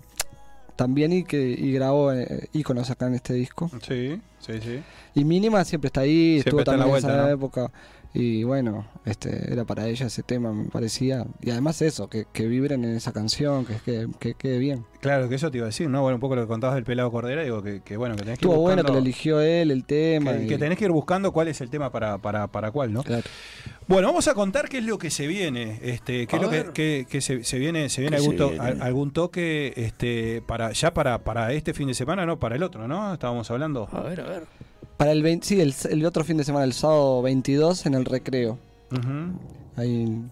también y que y grabó eh, íconos acá en este disco. Sí, sí, sí. Y Mínima siempre está ahí, Siempre estuvo está en la también en esa ¿no? época. Y bueno, este era para ella ese tema, me parecía. Y además eso, que, que vibren en esa canción, que, que, que quede bien. Claro, que eso te iba a decir, ¿no? Bueno, un poco lo que contabas del pelado Cordera, digo que, que bueno, que tenés que ir Estuvo bueno que buscando- lo eligió él, el tema. que, y- que tenés que ir buscando cuál es el tema para, para, para cuál, ¿no? Claro. Bueno, vamos a contar qué es lo que se viene, este, qué A es lo que, que- que se, se viene, se viene ¿Qué algún, se viene? algún toque, este, para, ya para, para este fin de semana, no, para el otro, ¿no? Estábamos hablando. A ver, a ver. Para el 20, sí, el, el otro fin de semana, el sábado 22, en el recreo. Ujú, Ahí en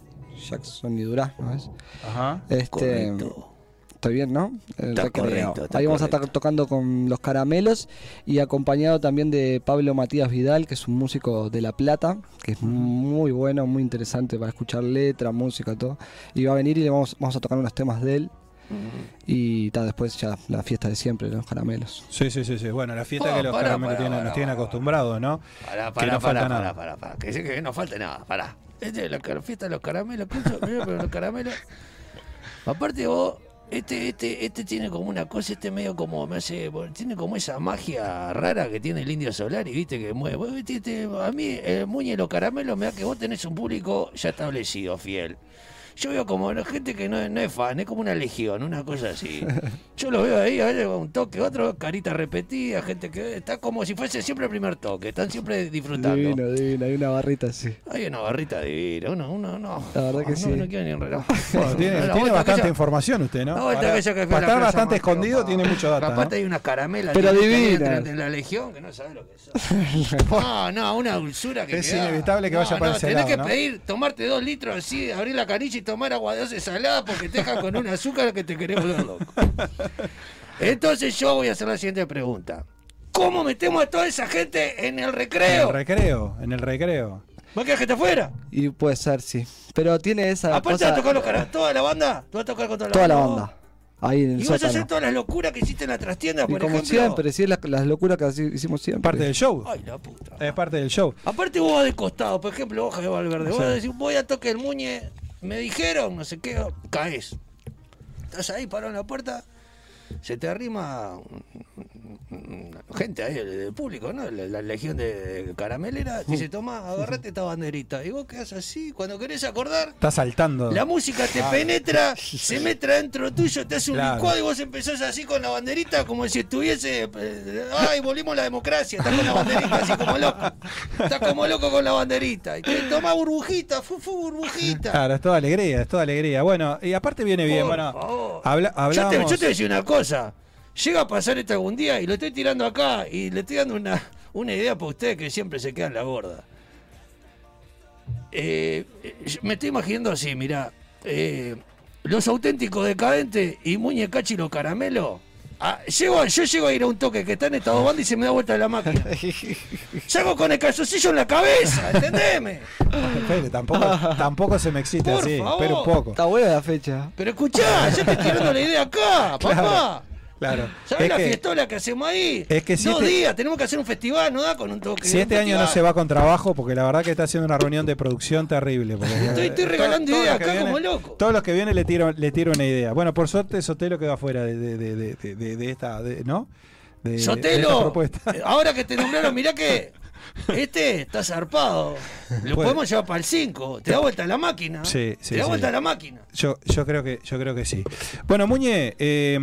Jackson y Durazno, ¿ves? Ajá. Este, Correcto. Estoy bien, ¿no? El Está recreo. correcto, está Ahí vamos a estar tocando con los caramelos y acompañado también de Pablo Matías Vidal, que es un músico de La Plata, que es muy bueno, muy interesante para escuchar letra, música, todo. Y va a venir y le vamos, vamos a tocar unos temas de él. Y ta, después ya la fiesta de siempre, los caramelos. Sí, sí, sí, sí. Bueno, la fiesta Oh, que los caramelos tienen- nos tienen acostumbrados, ¿no? Pará, Que pará, no falta pará, nada. pará, pará, pará. Que que no falte nada, pará. Este es la car- fiesta de los caramelos, pero (laughs) los caramelos. Aparte vos, este, este, este tiene como una cosa, este medio como me hace, tiene como esa magia rara que tiene el indio solar y viste que mueve. Vos, viste, este, a mí, el muñe y los caramelos, me da que vos tenés un público ya establecido, fiel. Yo veo como la gente que no, no es fan, es como una legión, una cosa así. (laughs) Yo lo veo ahí, a veces un toque, otro, carita repetida, gente que está como si fuese siempre el primer toque, están siempre disfrutando. Divino, divino, hay una barrita así. Hay una barrita divina, uno, uno, no. La verdad que no, sí. No quiero ni enredar. (laughs) Bueno, tiene bastante aquella- información usted, ¿no? Para, que para estar Plaza bastante escondido, tiene mucho data, Aparte hay unas caramelas Pero que divina. entre la legión que no sabes lo que son. (laughs) No, no, una dulzura que Es queda. inevitable que vaya para ese tenés lado, que ¿no? pedir, tomarte dos litros así, abrir la canilla y tomar agua de doce salada porque te deja con un azúcar que te querés volver loco. Entonces yo voy a hacer la siguiente pregunta. ¿Cómo metemos a toda esa gente en el En recreo? el recreo, en el recreo. ¿Vos querés que te fuera? Y puede ser, sí. Pero tiene esa Aparte cosa... de tocar los caras, toda la banda, tú vas a tocar con toda la toda la banda. banda. Ahí en el Y vas a hacer todas las locuras que hiciste en la trastienda, Y por como ejemplo. siempre, sí, es la- las locuras que hicimos siempre. Parte del show. Ay, la puta. Es parte del show. Aparte vos vas de costado, por ejemplo, vos Javier Valverde, vos Sí. decís, voy a toque el muñe, me dijeron, no sé qué, caes. Estás ahí parado en la puerta, se te arrima mm, gente ahí del público, ¿no? La, la legión de, caramelera, te dice, toma, agarrate esta banderita. Y vos quedás así, cuando querés acordar, Está saltando. la música te penetra, (laughs) se mete dentro tuyo, te hace un Claro. licuado y vos empezás así con la banderita como si estuviese. eh, ¡Ay, volvimos a la democracia! Estás con la banderita así como loco. Estás como loco con la banderita. Y te toma burbujita, fu, fu, burbujita. Claro, es toda alegría, es toda alegría. Bueno, y aparte viene bien, Por bueno. favor. Habla, Yo te, hablábamos- yo te voy a decir una Llega a pasar esto algún día y lo estoy tirando acá y le estoy dando una, una idea para ustedes que siempre se quedan la gorda. Eh, eh, me estoy imaginando así, mira, los auténticos decadentes y Muñecachi y los caramelos. Ah, llego, yo llego a ir a un toque que está en estado banda y se me da vuelta la máquina. (laughs) Salgo con el calzoncillo en la cabeza, ¿entendeme? Espere, tampoco, tampoco se me excite Por así, favor. espera un poco. Está buena la fecha. Pero escuchá, yo te estoy tirando la idea acá, (laughs) papá. Claro. ¿Sabes Es la que, fiestola que hacemos ahí? es que si Dos este- días, tenemos que hacer un festival, no da con un toque. si este año no se va con trabajo, porque la verdad que está haciendo una reunión de producción terrible. Estoy- estoy to- regalando ideas acá como loco. Todos los que vienen le tiro, le tiro una idea. Bueno, por suerte Sotelo quedó afuera de, de, de, de- esta, ¿no? De, de esta Sotelo, propuesta. eh, ahora que te nombraron, mirá que este está zarpado. Lo podemos llevar para el 5. Te da vuelta la máquina. Sí, sí, Te da sí. vuelta la máquina. Yo, yo creo que, yo creo que sí. Bueno, Muñe, eh,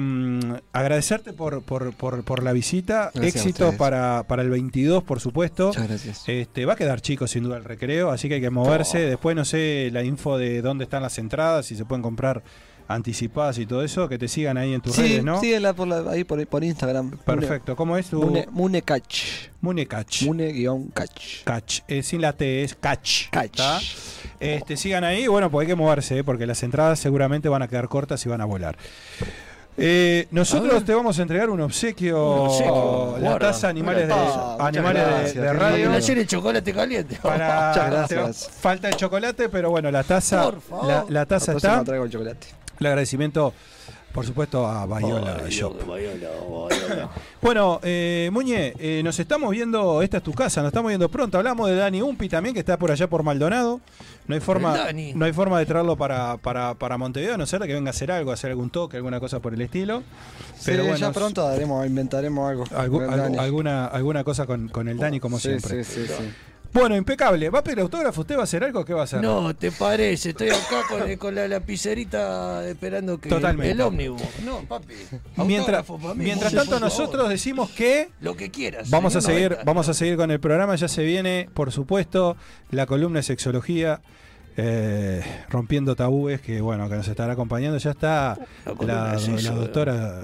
agradecerte por, por, por, por la visita. Gracias Éxito para, para el 22, por supuesto. Muchas gracias. Este, va a quedar chico sin duda el recreo, así que hay que moverse. Después no sé la info de dónde están las entradas, si se pueden comprar anticipadas y todo eso, que te sigan ahí en tus Sí, redes, ¿no? síguela por la- ahí por, por Instagram. Perfecto. ¿Cómo es tu Mune, Mune Catch. Munecach? Mune-Catch. Catch, eh, sin la T, es catch. Catch. Este, sigan ahí, bueno, pues hay que moverse, eh, porque las entradas seguramente van a quedar cortas y van a volar. Eh, nosotros te vamos a entregar un obsequio, Un obsequio, la guarda. taza Animales de, Ah, animales de- gracias, de, qué radio. Ayer el chocolate caliente. (laughs) Para, Muchas gracias. te- falta el chocolate, pero bueno, la taza, Por favor. la, la taza La está. traigo el chocolate. El agradecimiento, por supuesto, a Bayola Ay, Shop. Dios, Bayola, Bayola. (laughs) Bueno, eh, Muñe, eh, nos estamos viendo, esta es tu casa, nos estamos viendo pronto. Hablamos de Dani Umpi también, que está por allá por Maldonado. No hay forma, no hay forma de traerlo para, para, para Montevideo, a no ser que venga a hacer algo, a hacer algún toque, alguna cosa por el estilo. Pero sí, bueno, ya pronto haremos, inventaremos algo. algu- Dani. alguna, alguna cosa con, con el Dani, como Sí, siempre. sí, sí, sí. Bueno, impecable. ¿Va a pedir autógrafo? ¿Usted va a hacer algo? ¿Qué va a hacer? No, ¿te parece? Estoy acá con, el- con la lapicerita esperando que Totalmente. el ómnibus. No, papi. Mientras, autógrafo para mí, mientras tanto, nosotros decimos que. Lo que quieras. Vamos a seguir, vamos a seguir con el programa. Ya se viene, por supuesto, la columna de sexología. eh, rompiendo tabúes que bueno que nos estará acompañando ya está La la, doctora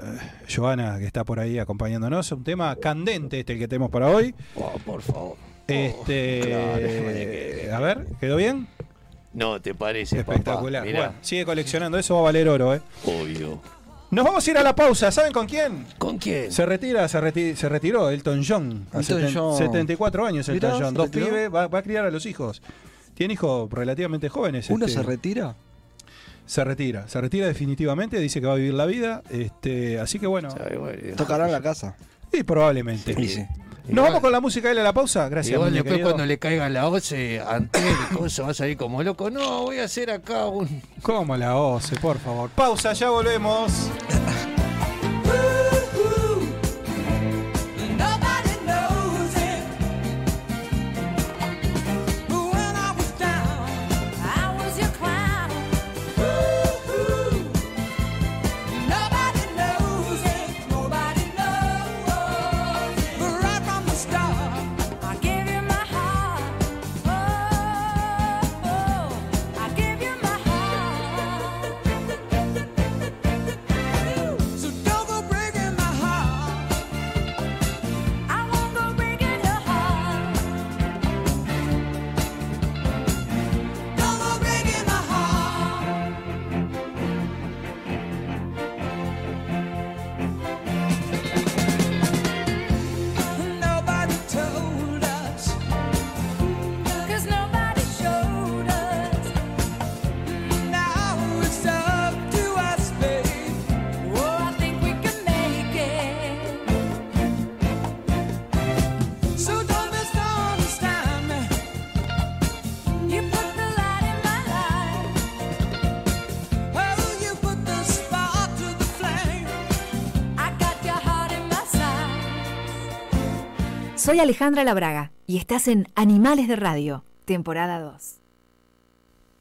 Joana que está por ahí acompañándonos un tema candente este el que tenemos para hoy Oh, por favor. Este claro, déjame que- a ver quedó bien No, ¿te parece, espectacular papá? Bueno, sigue coleccionando eso va a valer oro eh obvio. nos vamos a ir a la pausa saben con quién ¿Con quién? Se retira, se, reti- se retiró Elton John. Elton seten- John. 74 años Elton Mirá, John. Dos retiró. pibes, va, va a criar a los hijos. Tiene hijos relativamente jóvenes. ¿Uno este, se retira? se retira. Se retira definitivamente. Dice que va a vivir la vida. Este, así que bueno. Tocará en la casa. Y probablemente. Y sí. Nos vamos con la música y a la pausa. Gracias. Igual Muñe, después querido. cuando le caiga la OCE, ante el coso va a salir como loco. No, voy a hacer acá un... Como la OCE, por favor. Pausa, ya volvemos. (laughs) Soy Alejandra Labraga y estás en Animales de Radio, temporada 2.